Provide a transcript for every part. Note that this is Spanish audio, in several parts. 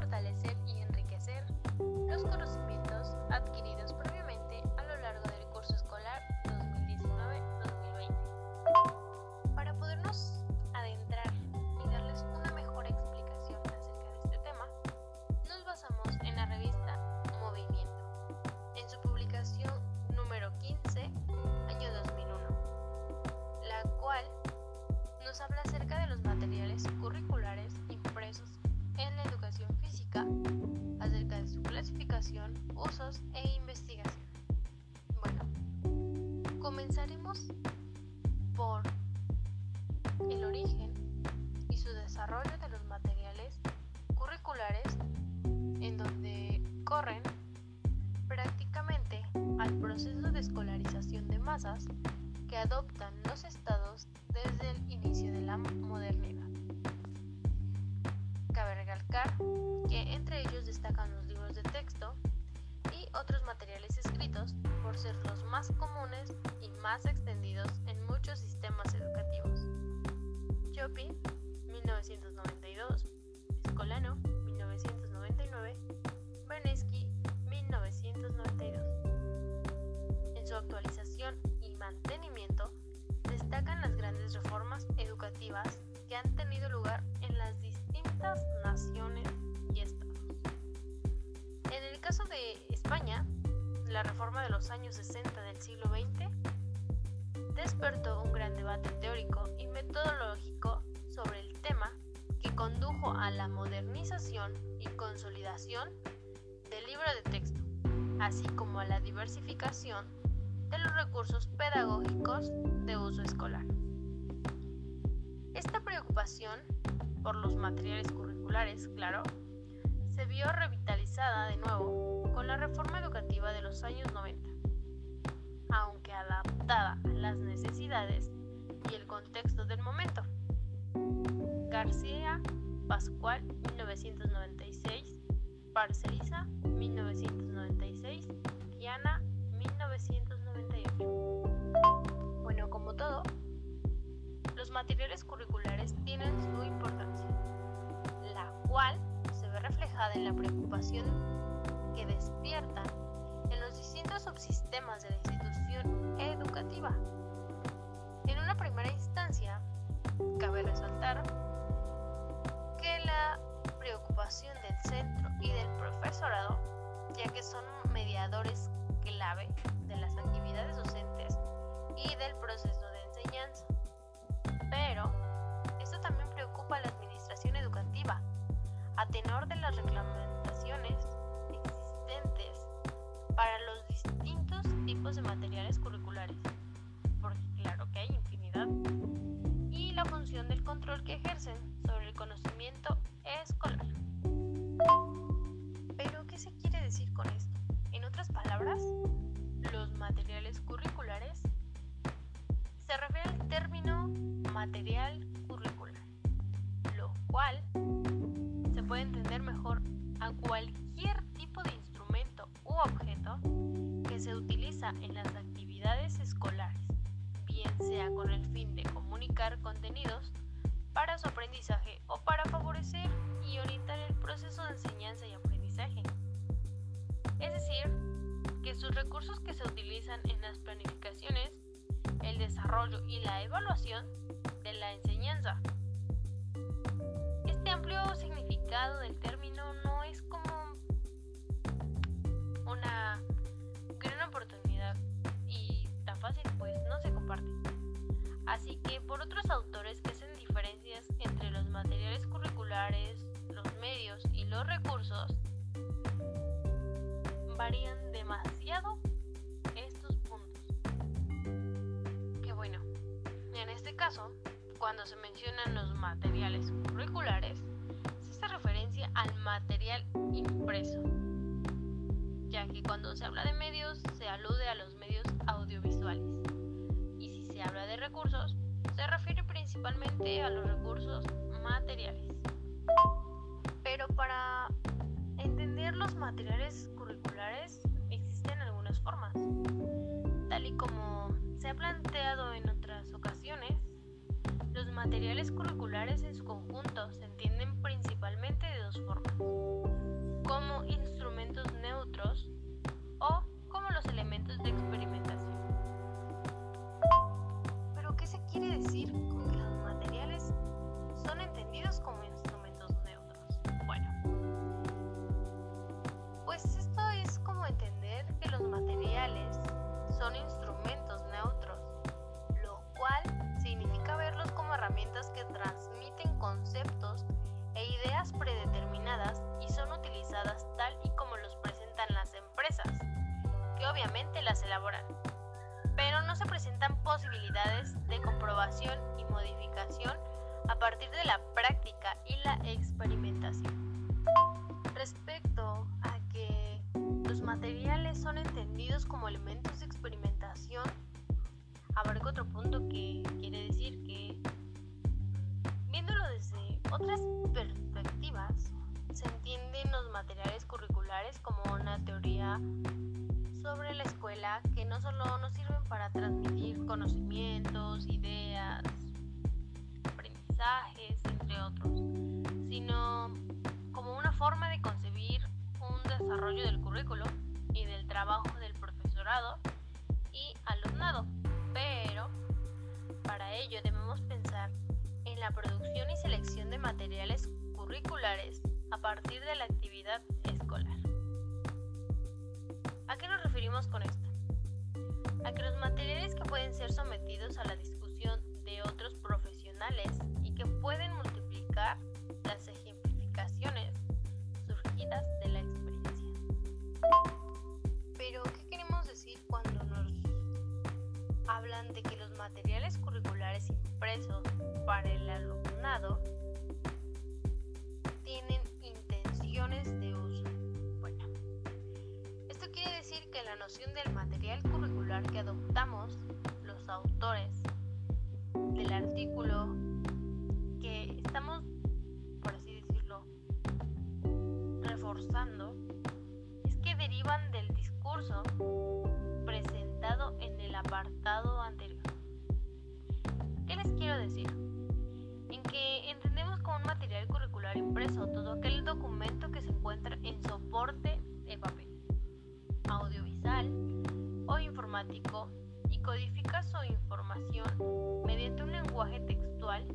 fortalecer y enriquecer los conocimientos adquiridos por por el origen y su desarrollo de los materiales curriculares en donde corren prácticamente al proceso de escolarización de masas que adoptan los estados desde el inicio de la modernidad. Cabe recalcar que entre ellos destacan los libros de texto otros materiales escritos por ser los más comunes y más extendidos en muchos sistemas educativos. Chopi, 1992, Escolano, 1999, Bernesky, 1992. En su actualización y mantenimiento destacan las grandes reformas educativas que han tenido lugar en las distintas naciones y estados. En el caso de España, la reforma de los años 60 del siglo XX despertó un gran debate teórico y metodológico sobre el tema que condujo a la modernización y consolidación del libro de texto, así como a la diversificación de los recursos pedagógicos de uso escolar. Esta preocupación por los materiales curriculares, claro, se vio revitalizada de nuevo con la reforma educativa de los años 90, aunque adaptada a las necesidades y el contexto del momento. García Pascual, 1996, Parceliza, 1996, Guiana, 1998. Bueno, como todo, los materiales curriculares tienen su importancia, la cual se ve reflejada en la preocupación que despiertan en los distintos subsistemas de la institución educativa. En una primera instancia, cabe resaltar que la preocupación del centro y del profesorado, ya que son mediadores clave de las actividades docentes y del proceso de enseñanza. Pero esto también preocupa a la administración educativa, a tenor de para los distintos tipos de materiales curriculares, porque claro que hay infinidad, y la función del control que ejercen sobre el conocimiento escolar. Pero, ¿qué se quiere decir con esto? En otras palabras, los materiales curriculares se refiere al término material se utiliza en las actividades escolares, bien sea con el fin de comunicar contenidos para su aprendizaje o para favorecer y orientar el proceso de enseñanza y aprendizaje. Es decir, que sus recursos que se utilizan en las planificaciones, el desarrollo y la evaluación de la enseñanza. Este amplio significado del término no es como una fácil pues no se comparte. Así que por otros autores que hacen diferencias entre los materiales curriculares, los medios y los recursos, varían demasiado estos puntos. Que bueno, en este caso, cuando se mencionan los materiales curriculares, se hace referencia al material impreso, que cuando se habla de medios se alude a los medios audiovisuales. Y si se habla de recursos, se refiere principalmente a los recursos materiales. Pero para entender los materiales curriculares existen algunas formas. Tal y como se ha planteado en otras ocasiones, materiales curriculares en su conjunto se entienden principalmente de dos formas, como instrumentos neutros o como los elementos de experimentación. Como elementos de experimentación, abarca otro punto que quiere decir que, viéndolo desde otras perspectivas, se entienden los materiales curriculares como una teoría sobre la escuela que no solo nos sirven para transmitir conocimientos, ideas, aprendizajes, entre otros, sino como una forma de concebir un desarrollo del currículo y del trabajo del profesorado y alumnado. Pero para ello debemos pensar en la producción y selección de materiales curriculares a partir de la actividad escolar. ¿A qué nos referimos con esto? A que los materiales que pueden ser sometidos a la discusión de otros profesionales y que pueden multiplicar las ejemplificaciones de que los materiales curriculares impresos para el alumnado tienen de uso. Bueno, esto quiere decir que la noción del material curricular que adoptamos los autores del artículo que estamos, por así decirlo, reforzando, es que derivan del discurso en el apartado anterior. ¿Qué les quiero decir? En que entendemos como un material curricular impreso todo aquel documento que se encuentra en soporte de papel, audiovisual o informático y codifica su información mediante un lenguaje textual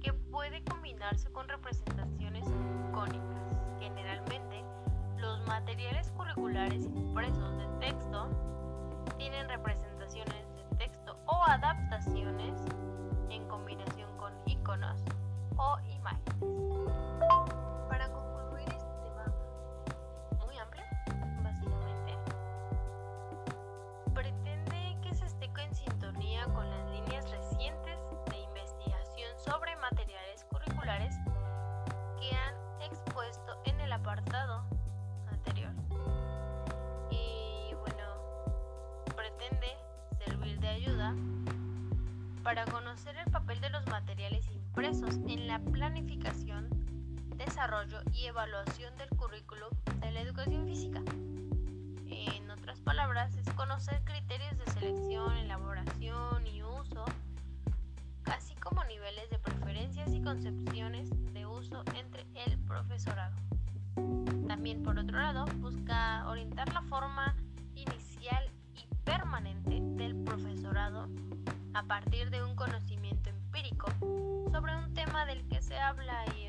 que puede combinarse con representaciones icónicas. Generalmente, los materiales curriculares impresos de texto tienen representaciones de texto o adaptaciones en combinación con iconos o imágenes. Para conocer el papel de los materiales impresos en la planificación, desarrollo y evaluación del currículo de la educación física. En otras palabras, es conocer criterios de selección, elaboración y uso, así como niveles de preferencias y concepciones de uso entre el profesorado. También, por otro lado, busca orientar la forma inicial y permanente del profesorado a partir de se habla y